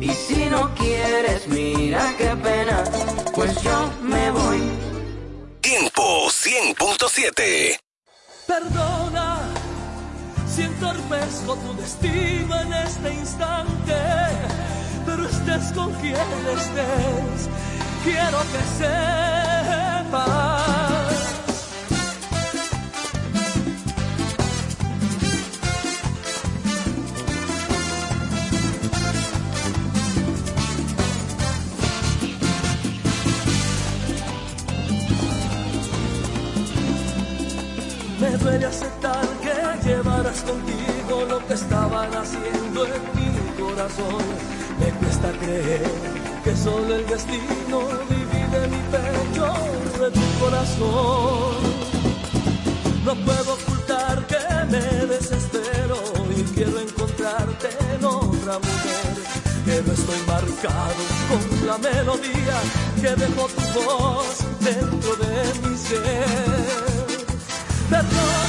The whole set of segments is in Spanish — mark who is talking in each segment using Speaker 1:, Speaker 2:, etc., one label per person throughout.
Speaker 1: Y si no quieres, mira qué pena, pues yo me voy.
Speaker 2: Tiempo 100.7
Speaker 3: Perdona si entorpezco tu destino en este instante, pero estés con quien estés, quiero que sepas que llevaras contigo lo que estaban haciendo en mi corazón. Me cuesta creer que solo el destino divide mi pecho de tu corazón. No puedo ocultar que me desespero y quiero encontrarte en otra mujer. Pero estoy marcado con la melodía que dejó tu voz dentro de mi ser. Perdón.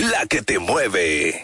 Speaker 3: La que te
Speaker 4: mueve.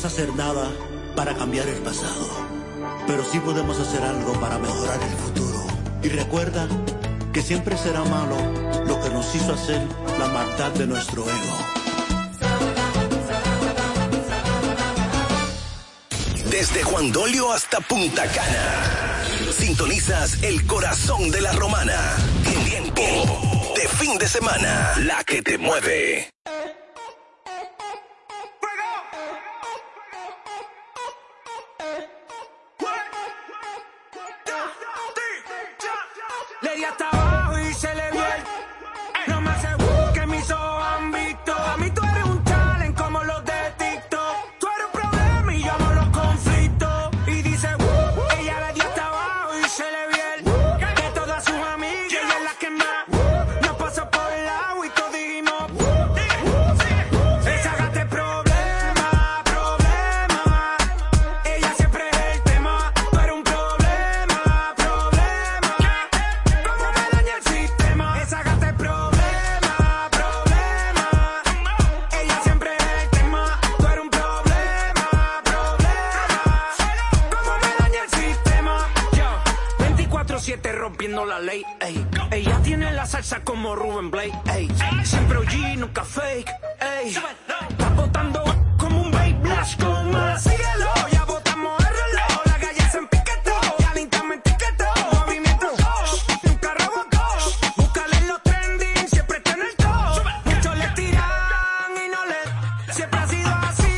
Speaker 5: podemos hacer nada para cambiar el pasado, pero sí podemos hacer algo para mejorar el futuro. Y recuerda que siempre será malo lo que nos hizo hacer la maldad de nuestro ego.
Speaker 4: Desde Juan Dolio hasta Punta Cana, sintonizas el corazón de la romana. En tiempo
Speaker 2: de fin de semana, la que te mueve.
Speaker 1: siempre ha sido así.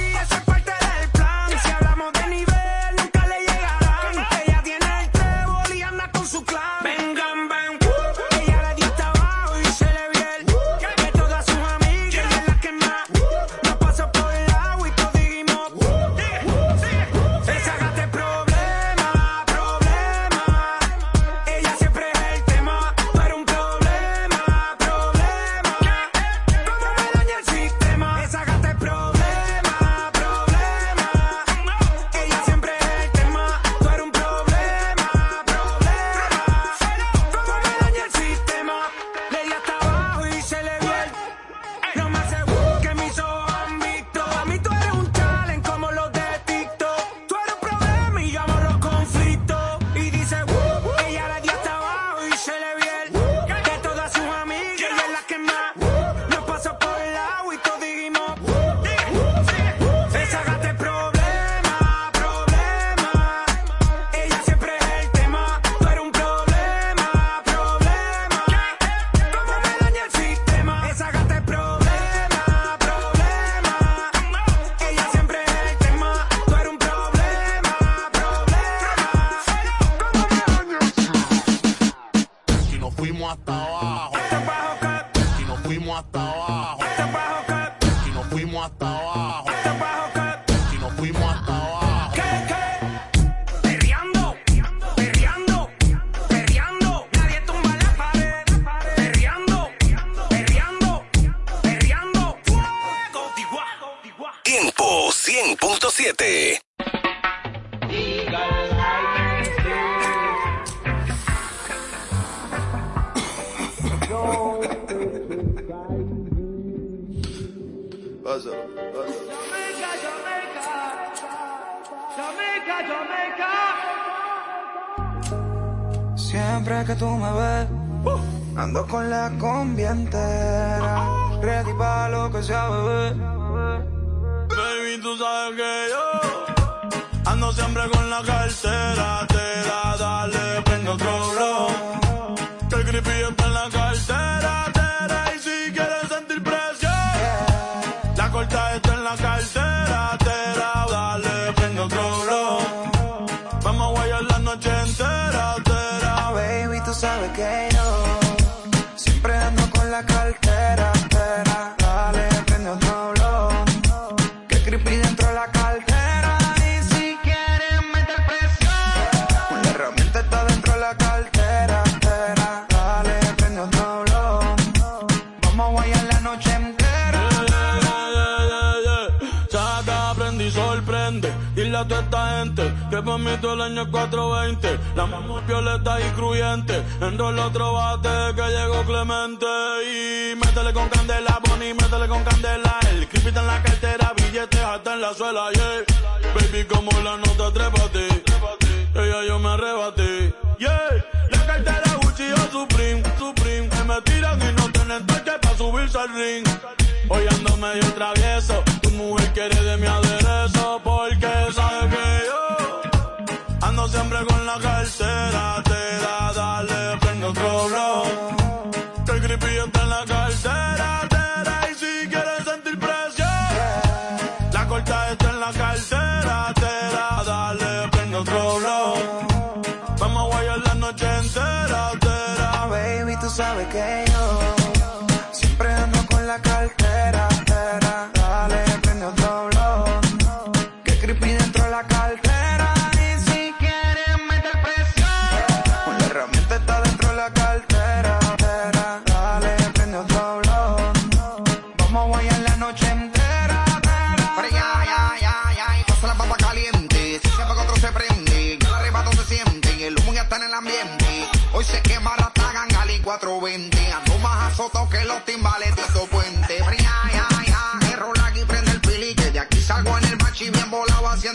Speaker 1: decirle a
Speaker 6: toda esta gente que para mí todo el año es 420. La mamá violeta y cruyente. Entró el otro bate que llegó Clemente. Y métele con candela, Bonnie, métele con candela. El creepy está en la cartera, billetes hasta en la suela, yeah. Baby, como la nota, trépate. Ella yo me arrebaté, yeah. La cartera Gucci o Supreme, Supreme. Que me tiran y no tienen toque para subirse al ring. Hoy ando medio travieso. Tu mujer quiere de mi aderezo porque sabe que yo ando siempre con la cartera. Te da, dale, prendo otro blow. Que el creepy está
Speaker 7: en la cartera.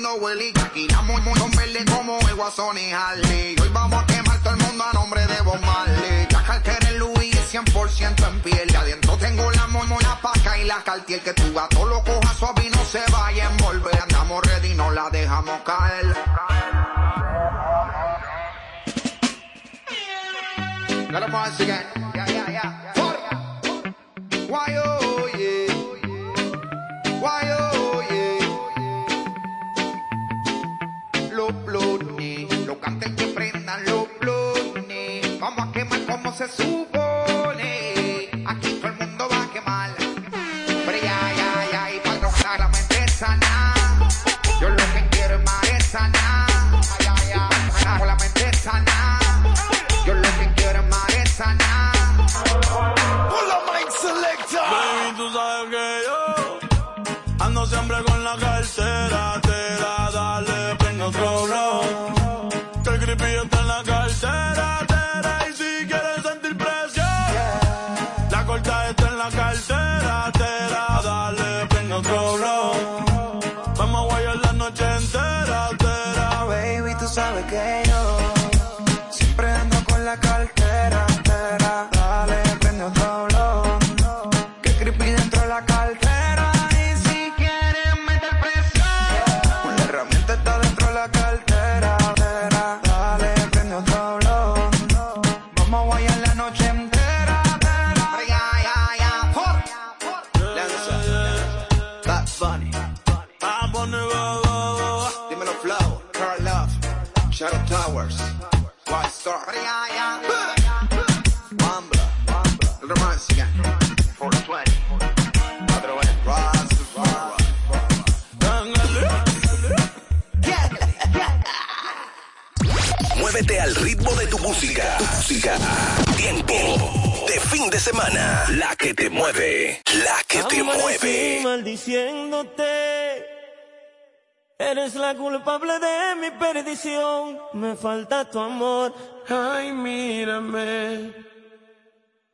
Speaker 8: Haciendo willy. Aquí damos con verde como el guasón y Harley. Hoy vamos a quemar todo el mundo a nombre de Bob Marley. Ya Carter el Louis es 100% en piel. De adentro tengo la mormona paca y la cartier que tu gato lo coja suave y se vaya a envolver. Andamos ready, no la dejamos caer. Let 'em once again. Canten que prendan los blones. Vamos a quemar como se supone.
Speaker 9: Mueve.
Speaker 10: maldiciéndote. Eres la culpable de mi perdición. Me falta tu amor.
Speaker 11: Ay, mírame.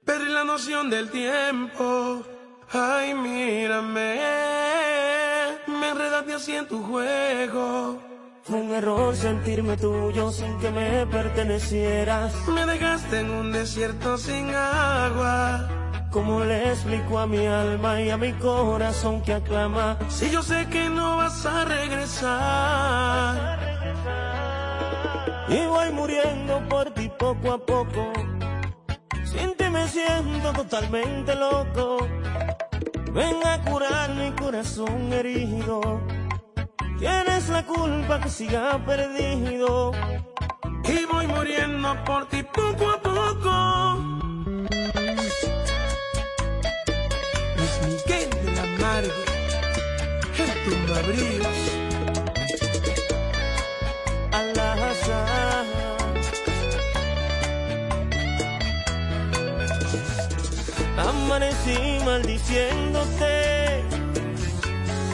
Speaker 11: Perdí la noción del tiempo. Ay, mírame. Me enredaste así en tu juego.
Speaker 10: Fue un error sentirme tuyo sin que me pertenecieras.
Speaker 11: Me dejaste en un desierto sin agua.
Speaker 10: ¿Cómo le explico a mi alma y a mi corazón que aclama?
Speaker 11: Si yo sé que no vas a regresar.
Speaker 10: Y voy muriendo por ti poco a poco. Sin ti me siento totalmente loco. Ven a curar mi corazón herido. Tienes la culpa que siga perdido.
Speaker 11: Y voy muriendo por ti poco a poco. El tumbabríos.
Speaker 10: Al azar. Amanecí maldiciéndote.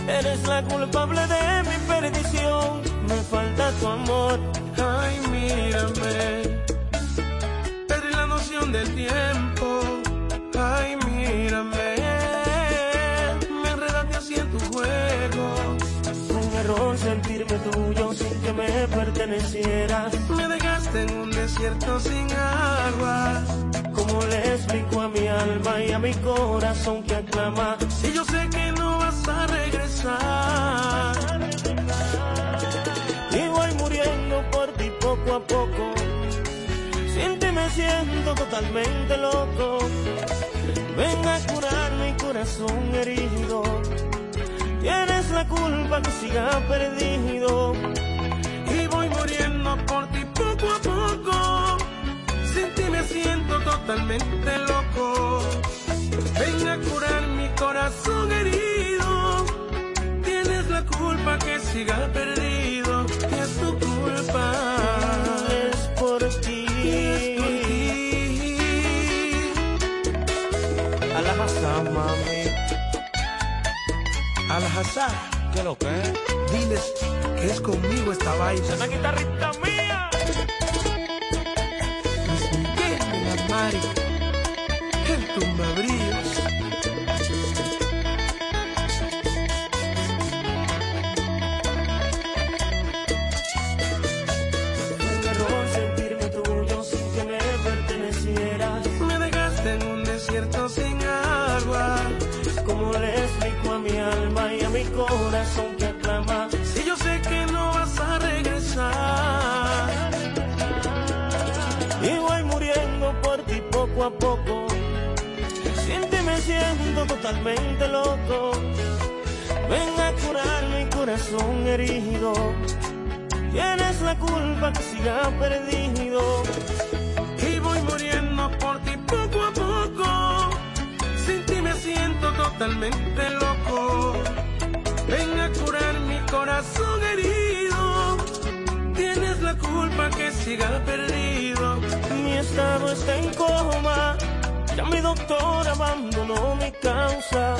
Speaker 10: Eres la culpable de mi perdición. Me falta tu amor.
Speaker 11: Ay, mírame. Perdí la noción del tiempo.
Speaker 10: Que me pertenecieras.
Speaker 11: Me dejaste en un desierto sin agua.
Speaker 10: ¿Cómo le explico a mi alma y a mi corazón que aclama?
Speaker 11: Si yo sé que no vas a regresar.
Speaker 10: Y voy muriendo por ti poco a poco. Sin ti me siento totalmente loco. Ven a curar mi corazón herido. Tienes la culpa que siga perdido.
Speaker 11: Muriendo por ti poco a poco. Sin ti me siento totalmente totalmente loco. Ven a curar mi corazón herido. Tienes la culpa que siga perdido. Y es tu culpa.
Speaker 10: Es por ti.
Speaker 11: Es por ti.
Speaker 10: Alhazá, mami.
Speaker 11: Alhazá,
Speaker 10: ¿Qué lo que es?
Speaker 11: diles que es conmigo esta vaina.
Speaker 10: Una guitarrita mía.
Speaker 11: Luis Miguel de la Mari, el tumbabríos.
Speaker 10: Corazón que aclama.
Speaker 11: Si yo sé que no vas a regresar.
Speaker 10: Y voy muriendo por ti poco a poco. Sin ti me siento totalmente loco. Ven a curar mi corazón herido. Tienes la culpa que siga perdido.
Speaker 11: Y voy muriendo por ti poco a poco. Sin ti me siento totalmente loco. Corazón herido. Tienes la culpa que siga perdido.
Speaker 10: Mi estado está en coma. Ya mi doctor abandonó mi causa.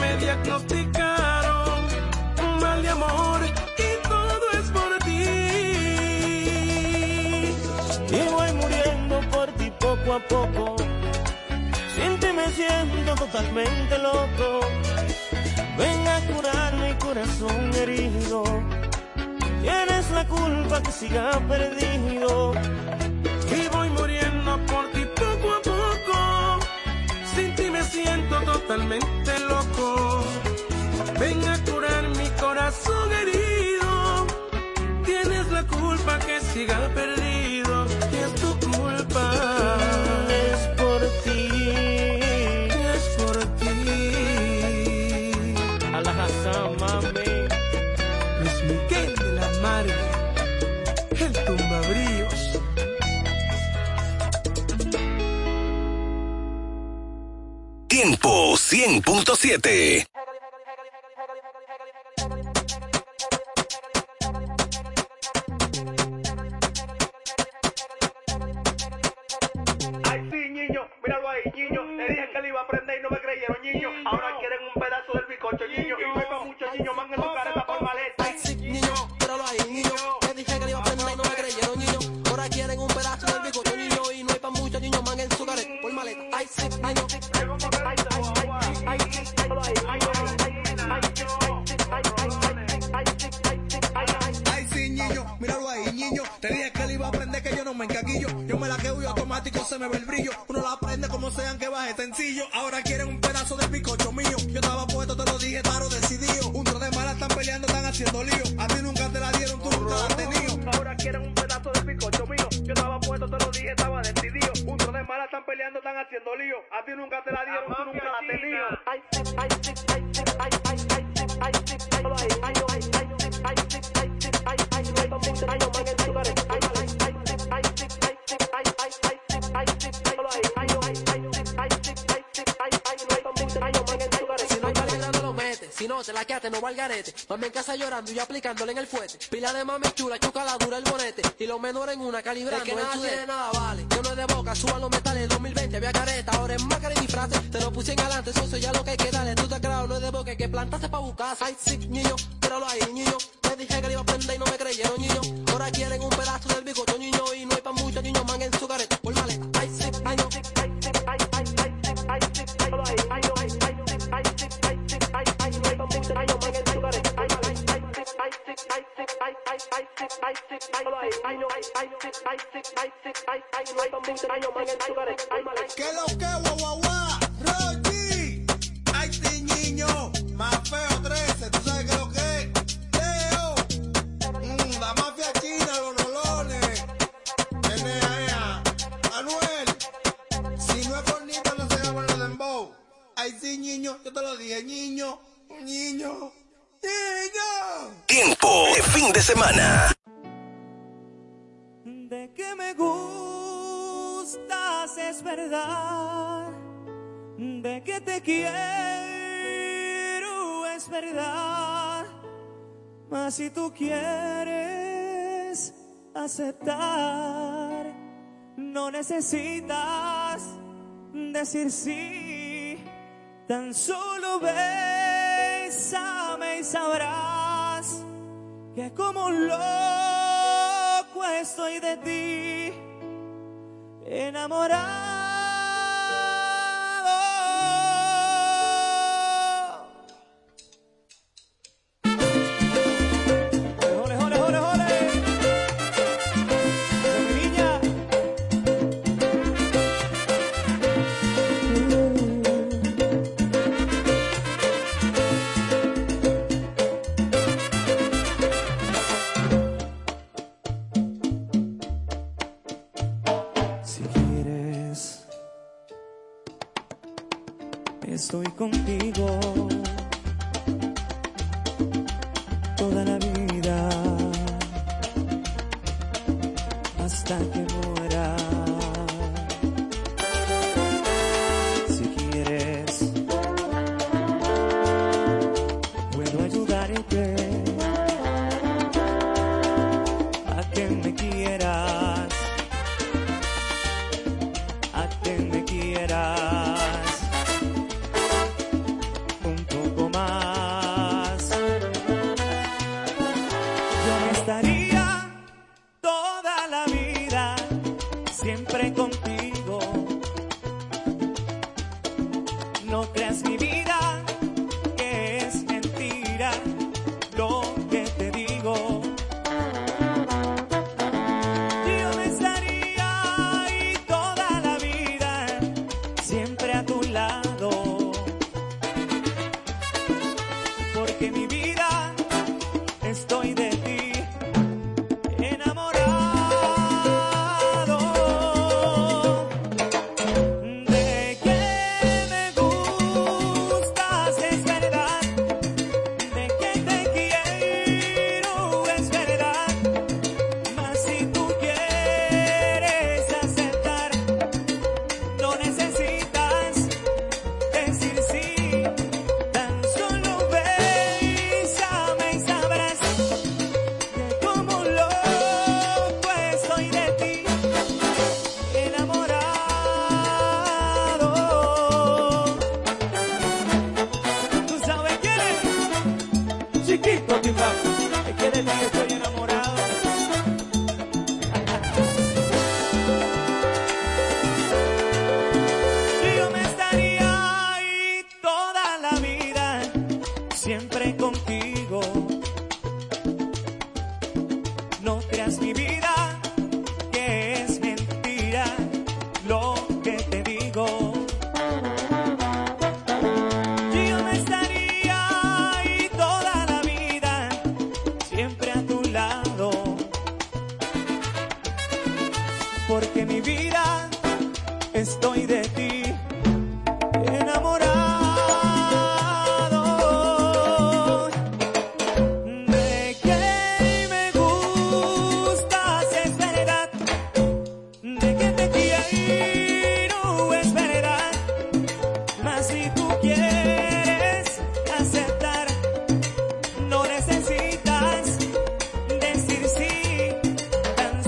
Speaker 11: Me diagnosticaron mal de amor y todo es por ti.
Speaker 10: Y voy muriendo por ti poco a poco. Sin ti me siento totalmente loco. Ven a curar mi corazón herido. Tienes la culpa que siga perdido.
Speaker 11: Y voy muriendo por ti poco a poco. Sin ti me siento totalmente loco. Ven a curar mi corazón herido. Tienes la culpa que siga perdido.
Speaker 12: 100.7.
Speaker 13: Mami en casa llorando y yo aplicándole en el fuete. Pila de mami chula, chuca la dura el bonete. Y los menores en una calibrando. que nada tiene nada vale. Yo no es de boca, suban los metales. 2020 había careta, ahora es más cara y frase. Te lo puse en adelante, eso ya lo que hay que darle. Tú te creas, no es de boca, que plantaste pa' buscar. Ay, sí, niño, míralo ahí, niño. Te dije que le iba a prender y no me creyeron, niño. Ahora quieren un pedazo del bigote,
Speaker 14: ¿Qué lo que, guau, guau? Rochi. Ay, sí, niño. Más feo 13, ¿tú sabes qué lo que? Leo. Mm, la mafia china, los rolones. NAEA. Manuel. Si no es bonito, no se llama el dembow. Ay, sí, niño. Yo te lo dije, niño. Niño.
Speaker 12: Tiempo de fin de semana.
Speaker 15: De que me gustas es verdad. De que te quiero es verdad. Mas si tú quieres aceptar, no necesitas decir sí. Tan solo besar sabrás que como un loco estoy de ti enamorado. estoy contigo.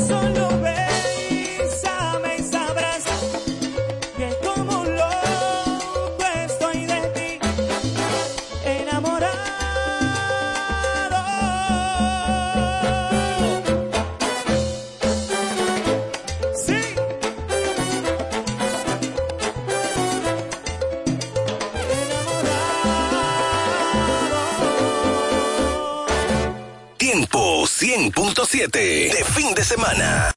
Speaker 15: Eso de
Speaker 2: fin de semana.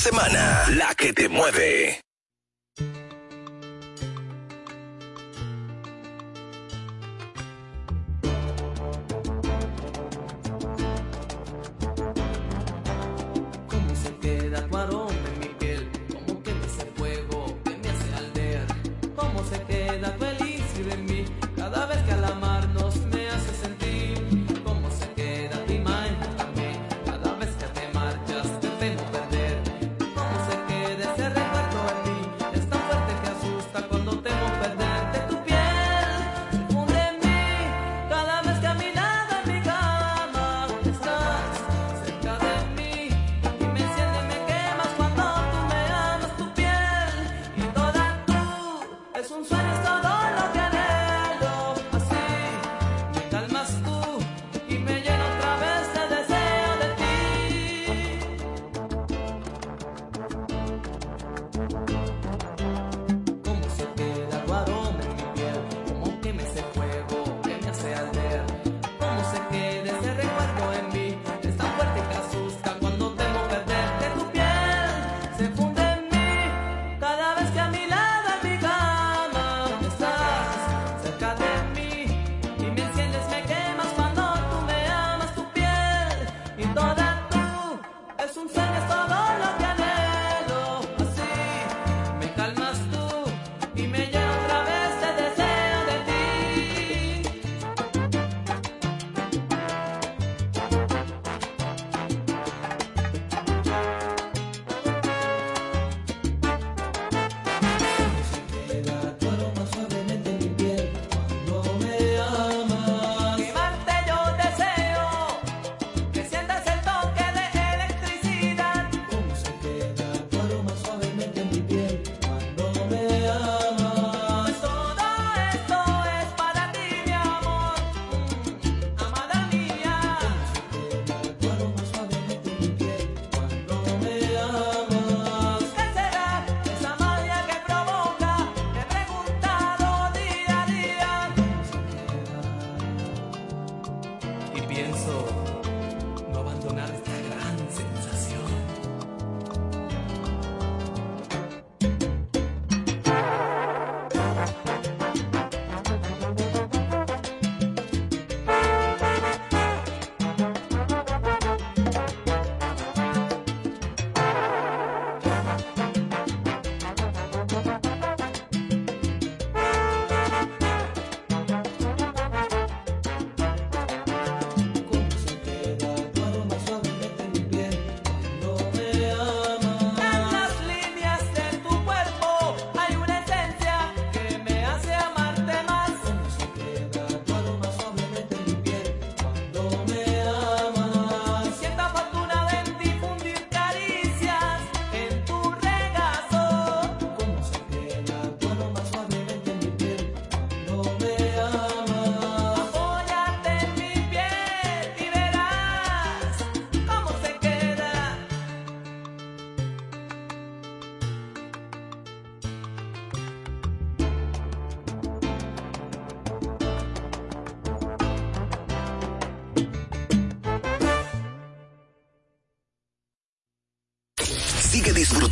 Speaker 2: semana, la que te mueve.
Speaker 16: Son
Speaker 3: sorry.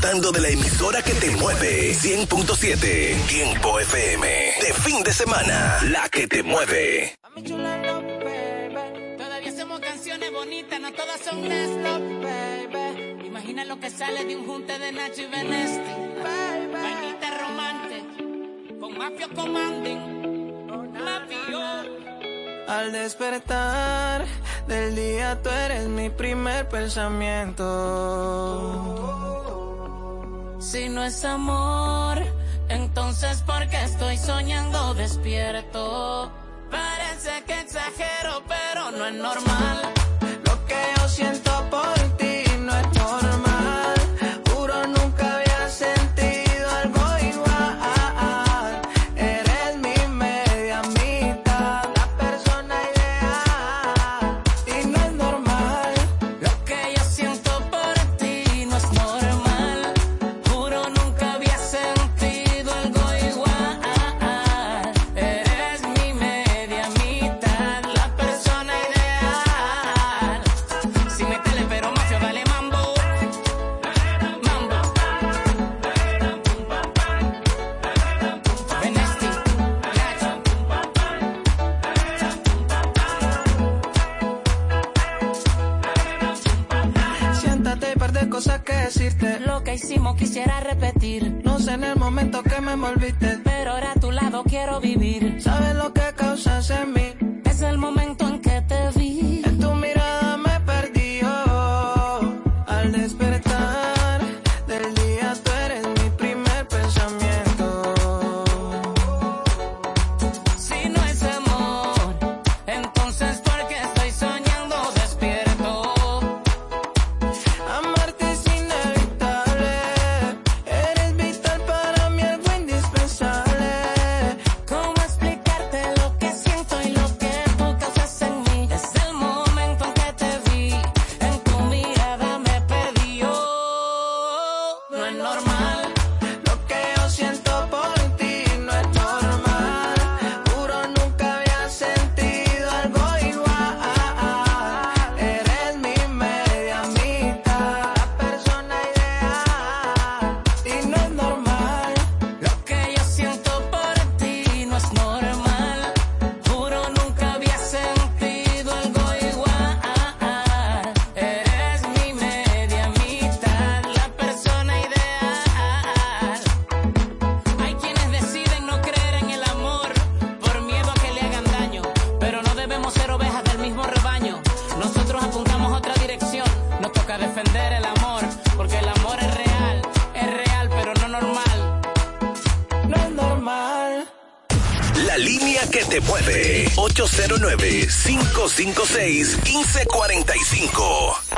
Speaker 3: disfrutando de la emisora que te mueve. 100.7 Tiempo FM. De fin de semana, la que te mueve.
Speaker 17: Todavía somos canciones bonitas, no todas son stop, baby. Imagina lo que sale de un junte de Nacho y Benesti. Vainita romante, con mafio commanding. Oh.
Speaker 18: Al despertar del día, tú eres mi primer pensamiento.
Speaker 17: Oh, si no es amor, entonces ¿por qué estoy soñando despierto? Parece que exagero, pero no es normal
Speaker 18: lo que yo siento por
Speaker 17: que
Speaker 19: hicimos quisiera repetir.
Speaker 17: No sé en el momento que me envolviste,
Speaker 19: pero ahora a tu lado quiero vivir.
Speaker 17: ¿Sabes lo que causas en mí?
Speaker 19: que te
Speaker 20: mueve. 809-556-1545.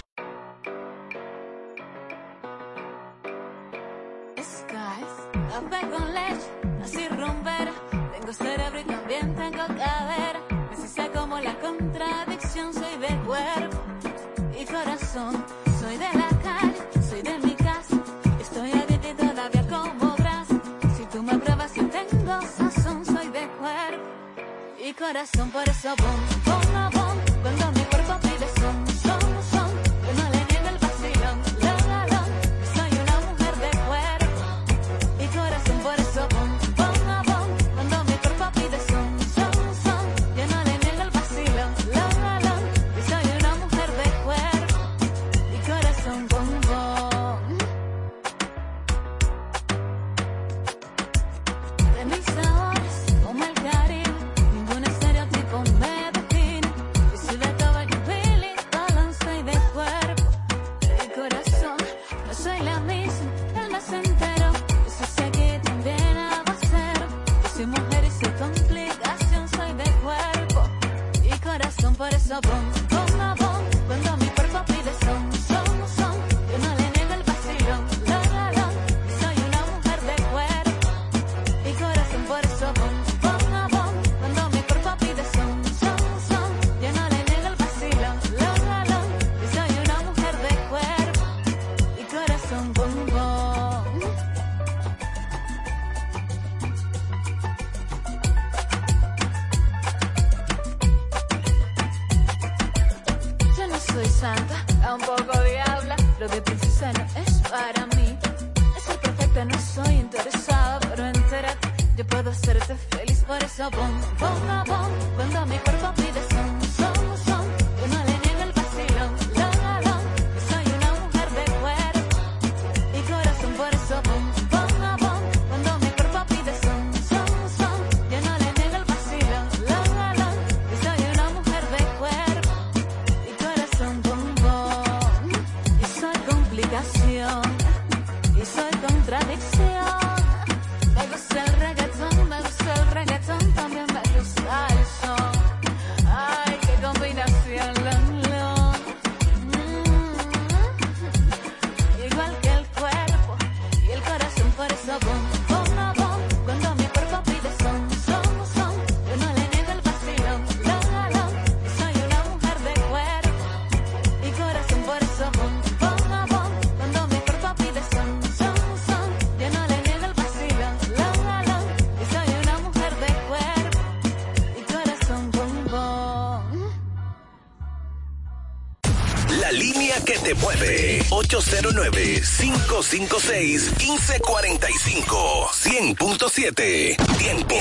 Speaker 20: 809-556-1545. 100.7. Tiempo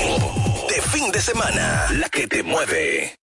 Speaker 20: de fin de semana. La que te mueve.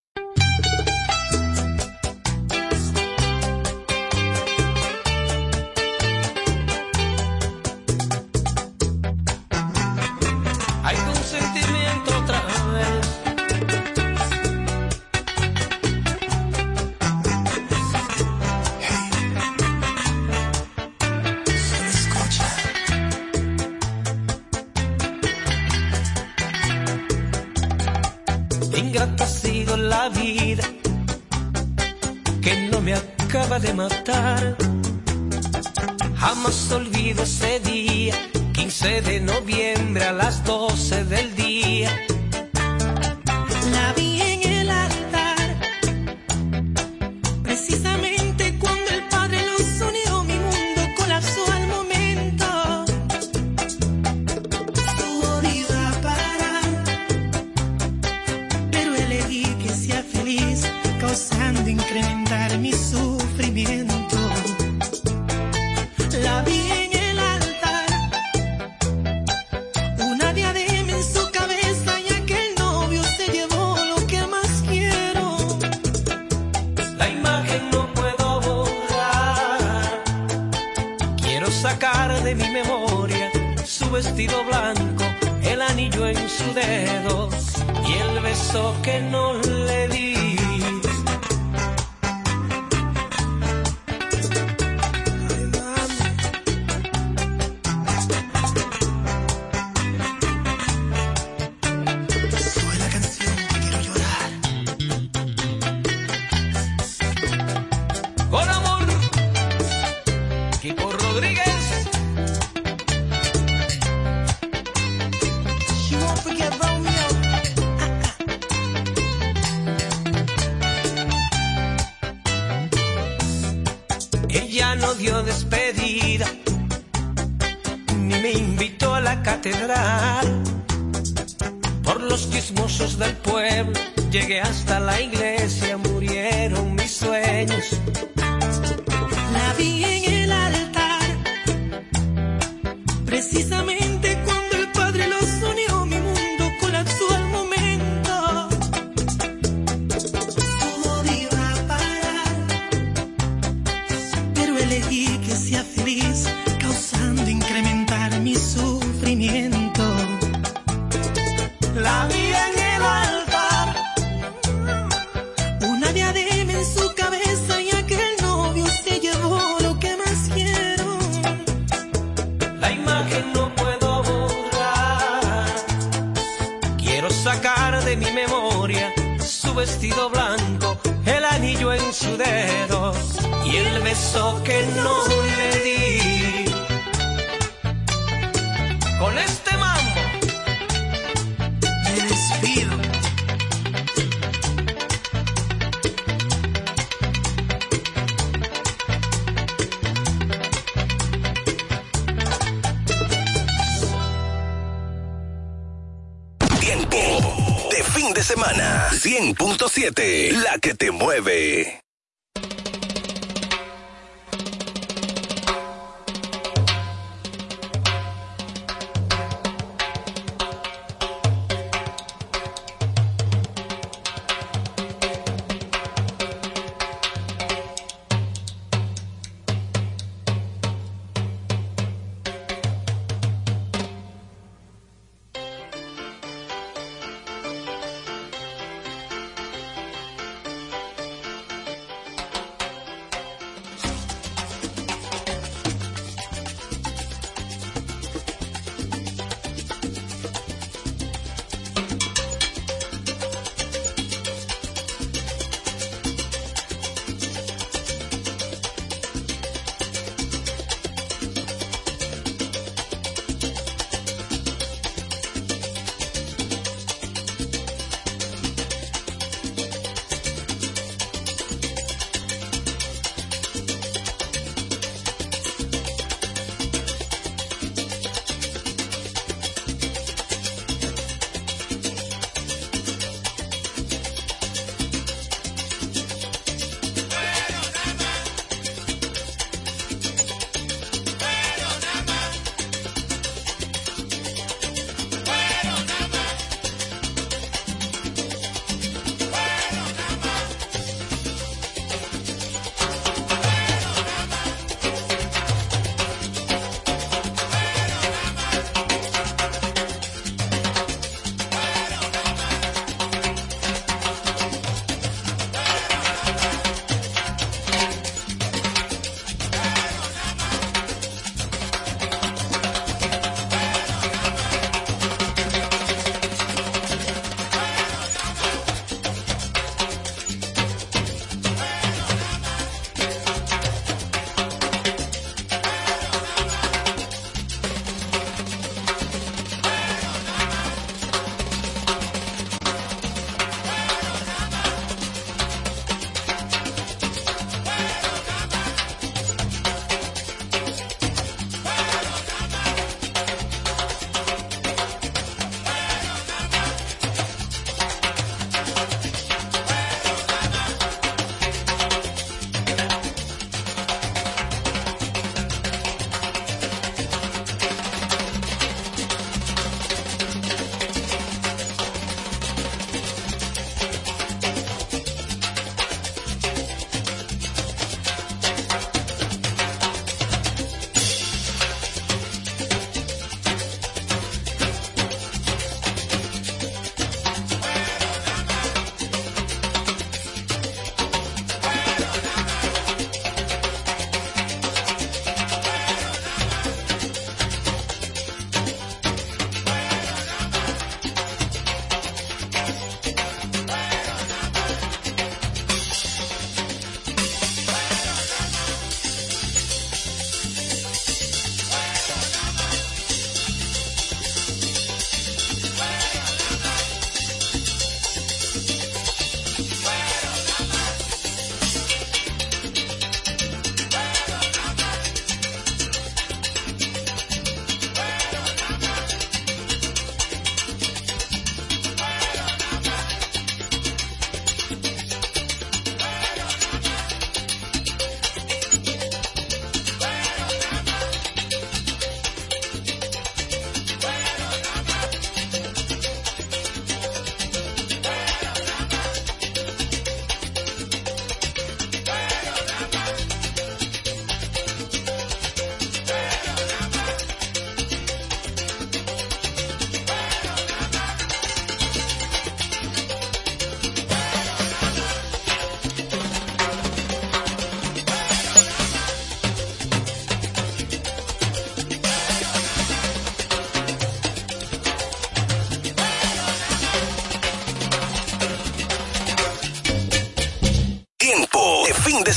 Speaker 21: Pero elegí que sea feliz, que
Speaker 2: te mueve.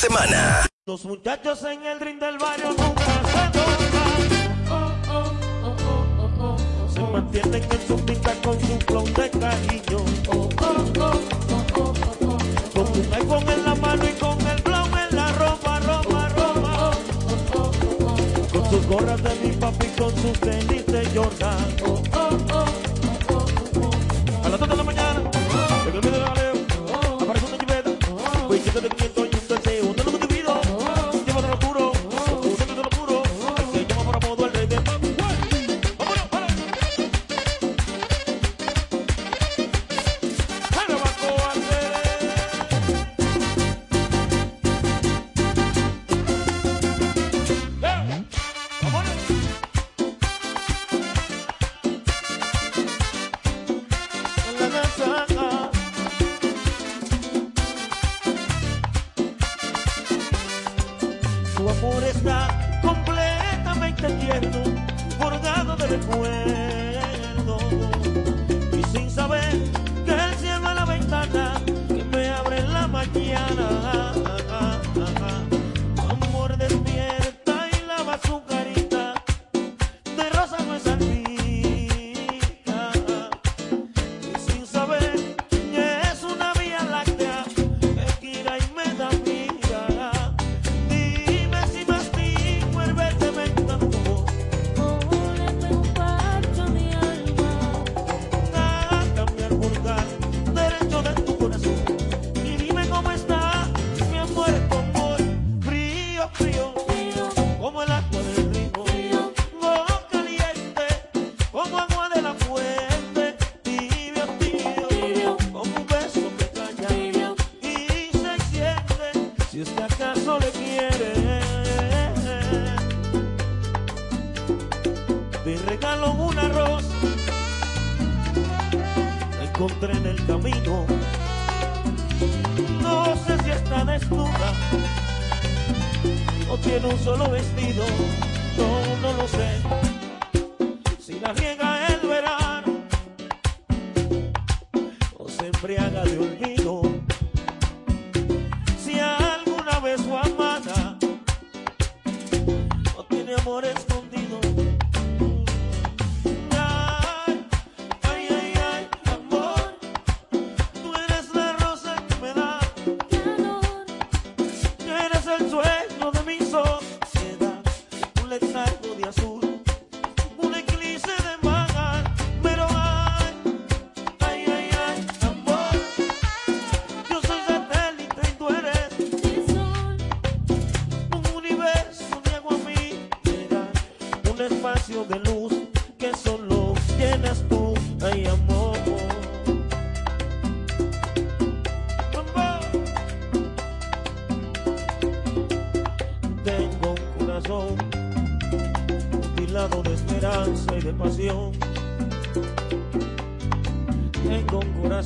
Speaker 2: semana.
Speaker 10: Los muchachos en el ring del barrio nunca se tocan. Oh, oh, oh, se mantienen en su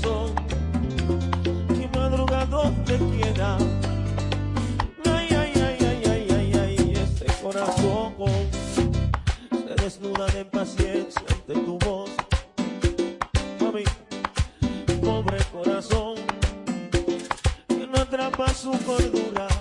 Speaker 10: corazón que madrugado te queda. Ay, ay, ay, ay, ay, ay, ay, este corazón se desnuda de paciencia ante tu voz. Mami, pobre corazón que no atrapa su cordura.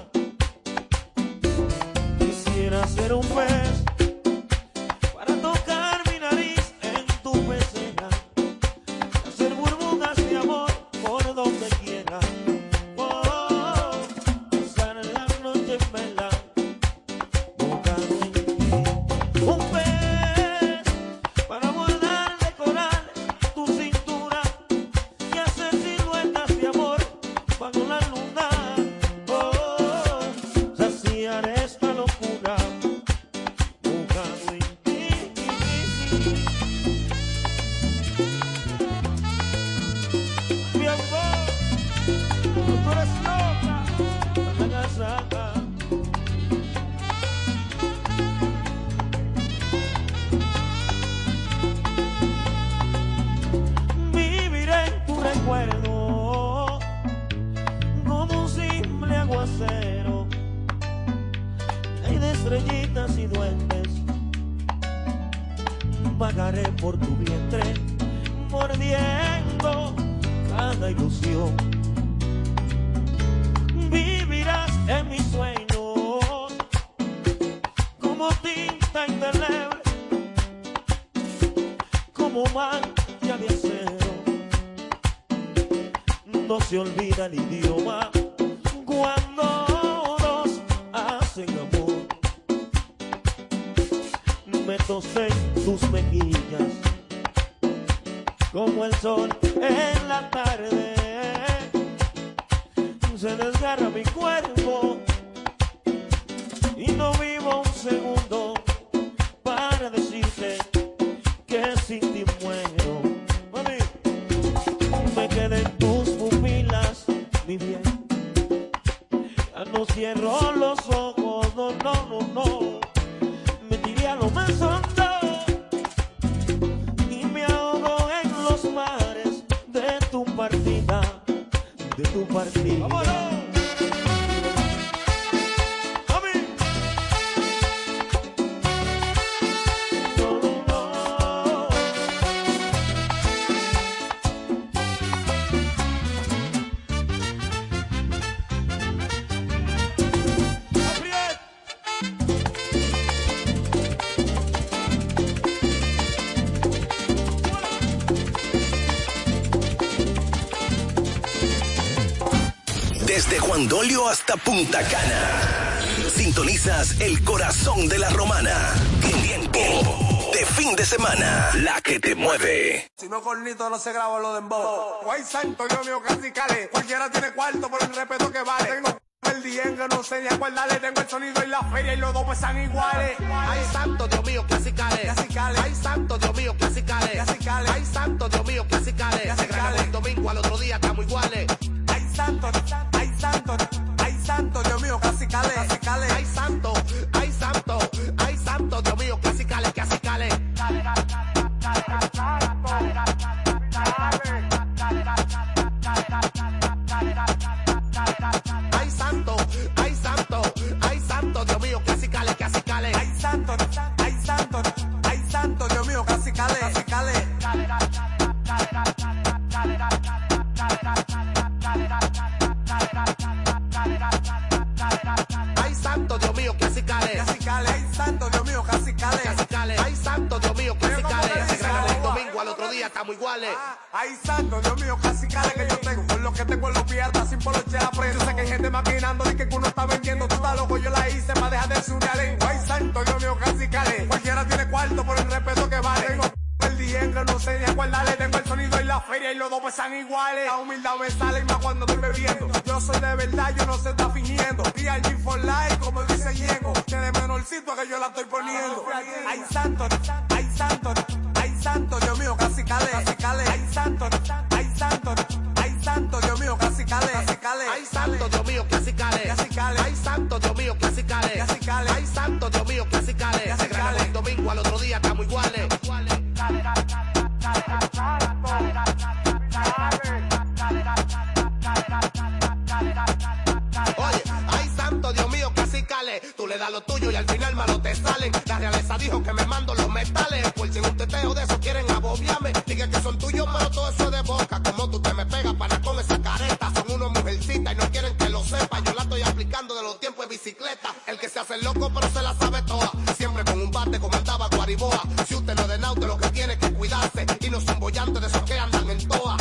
Speaker 2: Desde Juan Dolio hasta Punta Cana. Sintonizas el corazón de la romana. Tiempo de fin de semana. La que te mueve.
Speaker 14: Si no cornito no se graba lo de embo. Guay santo, Dios mío, casi cale. Cualquiera tiene cuarto por el respeto que vale. Tengo el diengue, no sé ni acordarle. Tengo el sonido y la feria y los dos pesan iguales.
Speaker 22: Ay, santo, Dios mío, clasicales. Ay, santo, Dios mío, clasicales. Ay, santo, Dios mío, clasicales. Se graba el domingo, al otro día estamos iguales.
Speaker 14: Ay, santo, santo, santo, Dios mío, casi cale.
Speaker 22: Ay, santo, ay, estamos iguales.
Speaker 14: Ay, santo, Dios mío, casi cale que yo tengo. Con lo que tengo en los piernas, sin poloche la prendo. Yo sé que hay gente maquinando, de que uno está vendiendo. Tú estás loco, yo la hice para dejar de su lengua. Ay, santo, Dios mío, casi cale. Cualquiera tiene cuarto por el respeto que vale. Tengo el diengue, no sé ni acordarle. Tengo el sonido y la feria y los dos pesan iguales. La humildad me sale y más cuando estoy bebiendo. Yo soy de verdad, yo no se está fingiendo. PRG for life, como dice Yengo. Que de menorcito que yo la estoy poniendo. Ay, santo, ay, santo, santo, Dios mío, casi cale.
Speaker 22: Le das lo tuyo y al final malo te salen. La realeza dijo que me mando los metales. Por si un teteo de eso quieren abobiarme. Diga que son tuyos, pero todo eso es de boca. Como tú te me pegas para con esa careta. Son unos mujercitas y no quieren que lo sepa. Yo la estoy aplicando de los tiempos de bicicleta. El que se hace loco, pero se la sabe toda. Siempre con un bate como andaba Guariboa. Si usted no es de nauta, lo que tiene que cuidarse. Y no son bollantes de esos que andan en toa.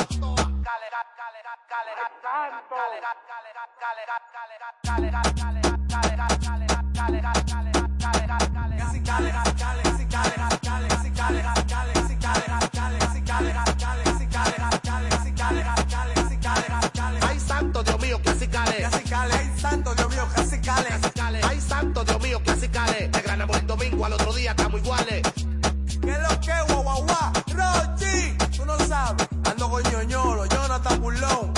Speaker 22: Ay, santo Dios mío, clasicales.
Speaker 14: Ay, santo, Dios mío, casi cale.
Speaker 22: Ay, santo Dios mío. Te ganamos el domingo, al otro día estamos iguales.
Speaker 14: ¿Qué lo que, guau? Rochi, tú no sabes. Ando con Burlón.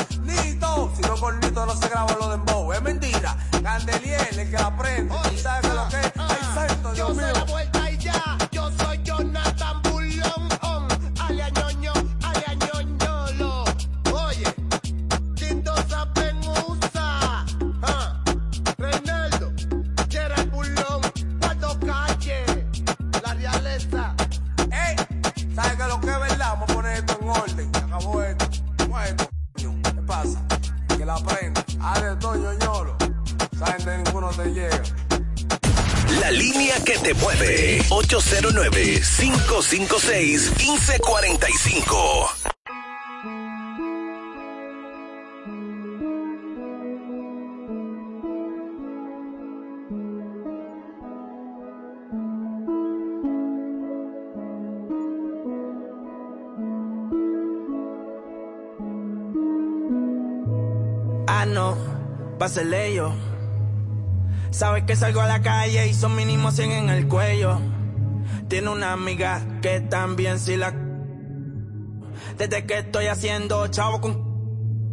Speaker 2: 809-556-1545.
Speaker 23: Ah, no, va a ser ello. Sabes que salgo a la calle y son mínimo 100 en el cuello. Tiene una amiga que también si la... Desde que estoy haciendo chavo con...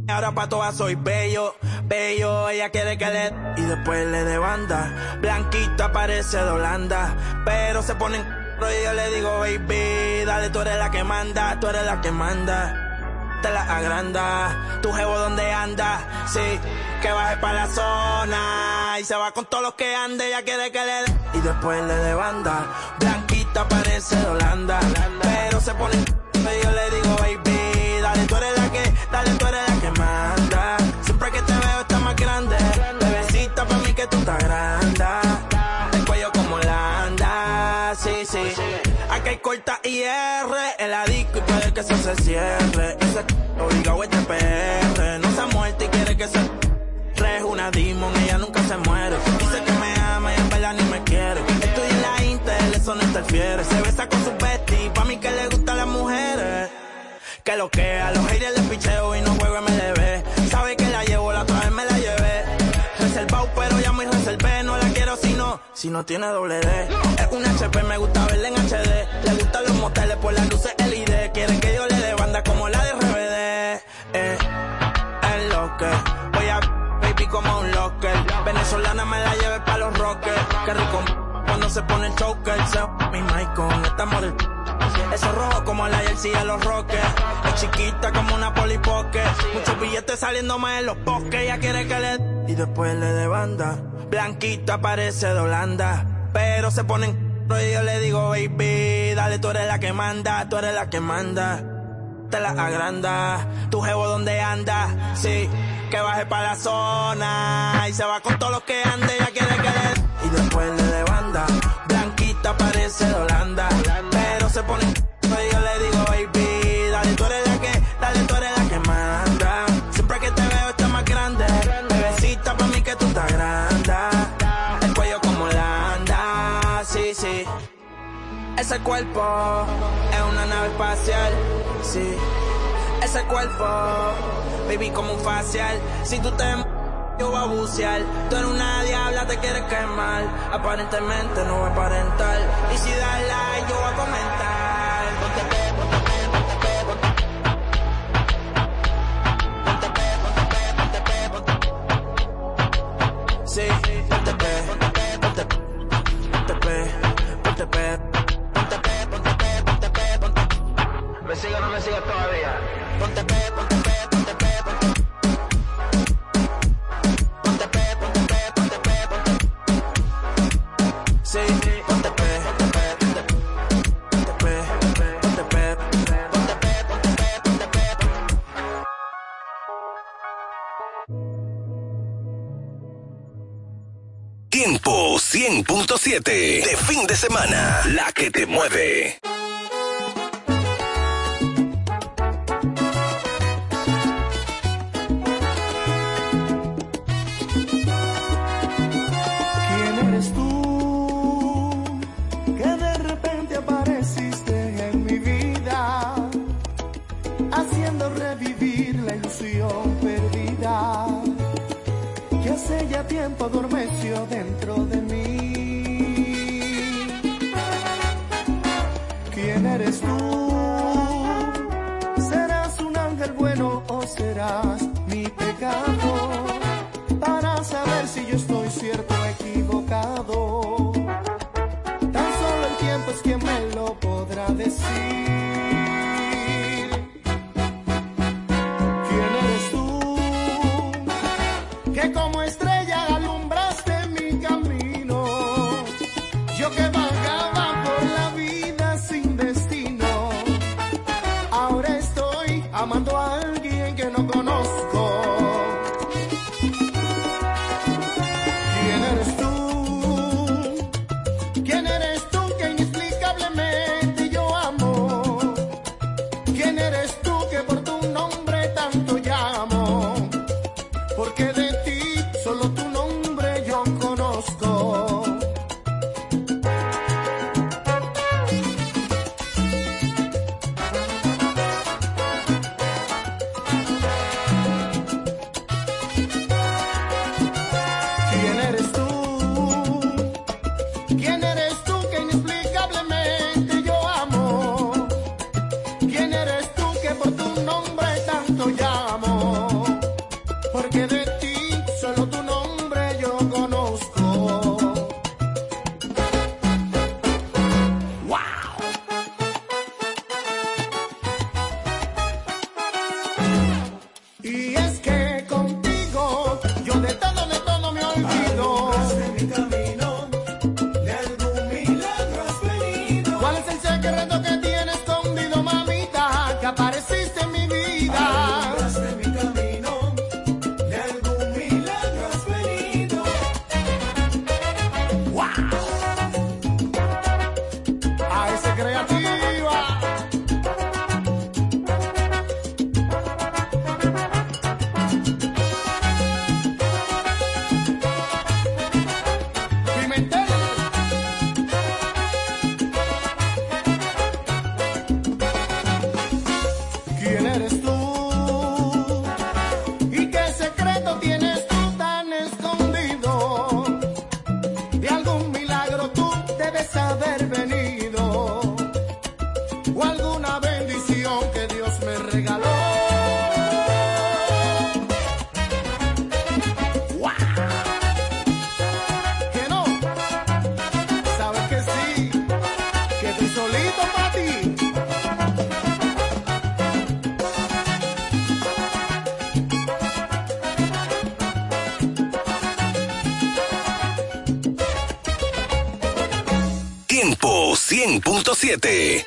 Speaker 23: Ahora pa' todas soy bello, bello, ella quiere que le... Y después le de banda, blanquita parece de Holanda, pero se pone en... Y yo le digo, baby, dale, tú eres la que manda, tú eres la que manda te la agranda. Tu jevo donde anda, sí, que baje pa' la zona. Y se va con todos los que ande, ella quiere que le dé. Y después le de banda. Parece de Holanda. Pero se pone y yo le digo, baby, dale, tú eres la que, dale, tú eres la que manda. Siempre que te veo está más grande. Bebecita pa' mí que tú estás grande. El cuello como Holanda, sí, sí. Aquí hay corta IR, el adicto y puede que eso se cierre. Ese obligado este PR, no se ha muerto y quiere que se es una demon, ella nunca Se besa con su bestie, pa' mí que le gustan las mujeres. Que lo que a los haters le picheo y no juego MLB. Sabe que la llevo, la otra vez me la llevé. Reservado, pero ya muy reservé, no la quiero si no, si no tiene doble D. Es un HP, me gusta verla en HD. Le gustan los moteles por las luces LED. Quieren que yo le dé banda como la de RBD. Eh, es lo que voy a baby como un se pone el choker. Mi mic con esta model. Eso rojo como la jersey de los rockers. Es chiquita como una polipoque. Muchos billetes saliendo más en los poques. Ella quiere que le... Y después le de banda. Blanquita parece de Holanda. Pero se ponen... Y yo le digo, baby, dale, tú eres la que manda, tú eres la que manda. Te la agranda, tu jevo donde anda, sí, que baje pa' la zona. Y se va con todos los que ande, ella quiere que le... Y después le. Pero se pone... Y yo le digo, baby, dale, tú eres la que, dale, tú eres la que manda. Siempre que te veo está más grande. Bebecita pa' mí que tú estás grande. El cuello como Holanda, sí, sí. Ese cuerpo es una nave espacial, sí. Ese cuerpo, baby, como un facial. Si tú te yo voy a bucear. Tú eres una diabla, te quieres quemar. Aparentemente no voy a aparentar. Y si das like, yo voy a comentar. Ponte pe, ponte pe, ponte pe, ponte Ponte pe, ponte pe, ponte pe, ponte Sí, ponte pe, ponte pe, ponte Ponte pe, ponte pe, ponte pe, ponte pe, ponte pe, ponte ¿Me sigue o no me sigue todavía? Ponte pe, ponte pe,
Speaker 2: 100.7 de fin de semana. La que te mueve.
Speaker 4: ¿Quién eres tú que de repente apareciste en mi vida, haciendo revivir la ilusión perdida que hace ya tiempo adormeció dentro
Speaker 2: 100.7.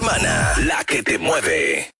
Speaker 2: semana. La que te mueve.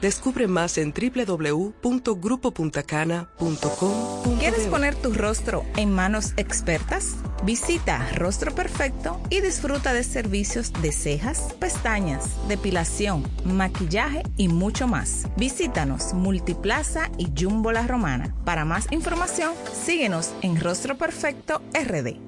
Speaker 24: Descubre más en www.grupopuntacana.com.
Speaker 25: ¿Quieres poner tu rostro en manos expertas? Visita Rostro Perfecto y disfruta de servicios de cejas, pestañas, depilación, maquillaje y mucho más. Visítanos Multiplaza y Jumbo La Romana. Para más información, síguenos en Rostro Perfecto RD.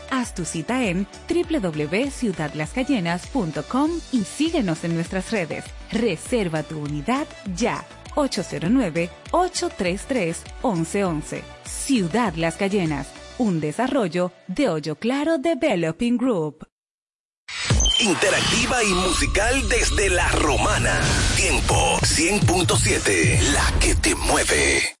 Speaker 26: Haz tu cita en www.ciudadlascallenas.com y síguenos en nuestras redes. Reserva tu unidad ya. 809-833-1111. Ciudad Las Cayenas, un desarrollo de Hoyo Claro Developing Group.
Speaker 19: Interactiva y musical desde La Romana. Tiempo 100.7, la que te mueve.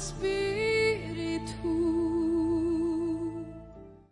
Speaker 27: Santo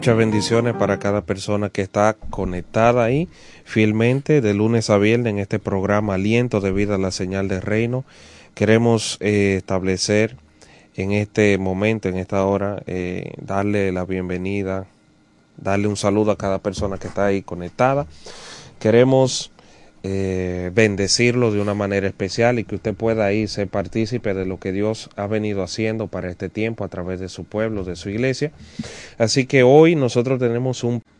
Speaker 28: Muchas bendiciones para cada persona que está conectada ahí fielmente de lunes a viernes en este programa Aliento de Vida la Señal del Reino. Queremos eh, establecer en este momento, en esta hora, eh, darle la bienvenida, darle un saludo a cada persona que está ahí conectada. Queremos eh, bendecirlo de una manera especial y que usted pueda ahí ser partícipe de lo que Dios ha venido haciendo para este tiempo a través de su pueblo, de su iglesia. Así que hoy nosotros tenemos un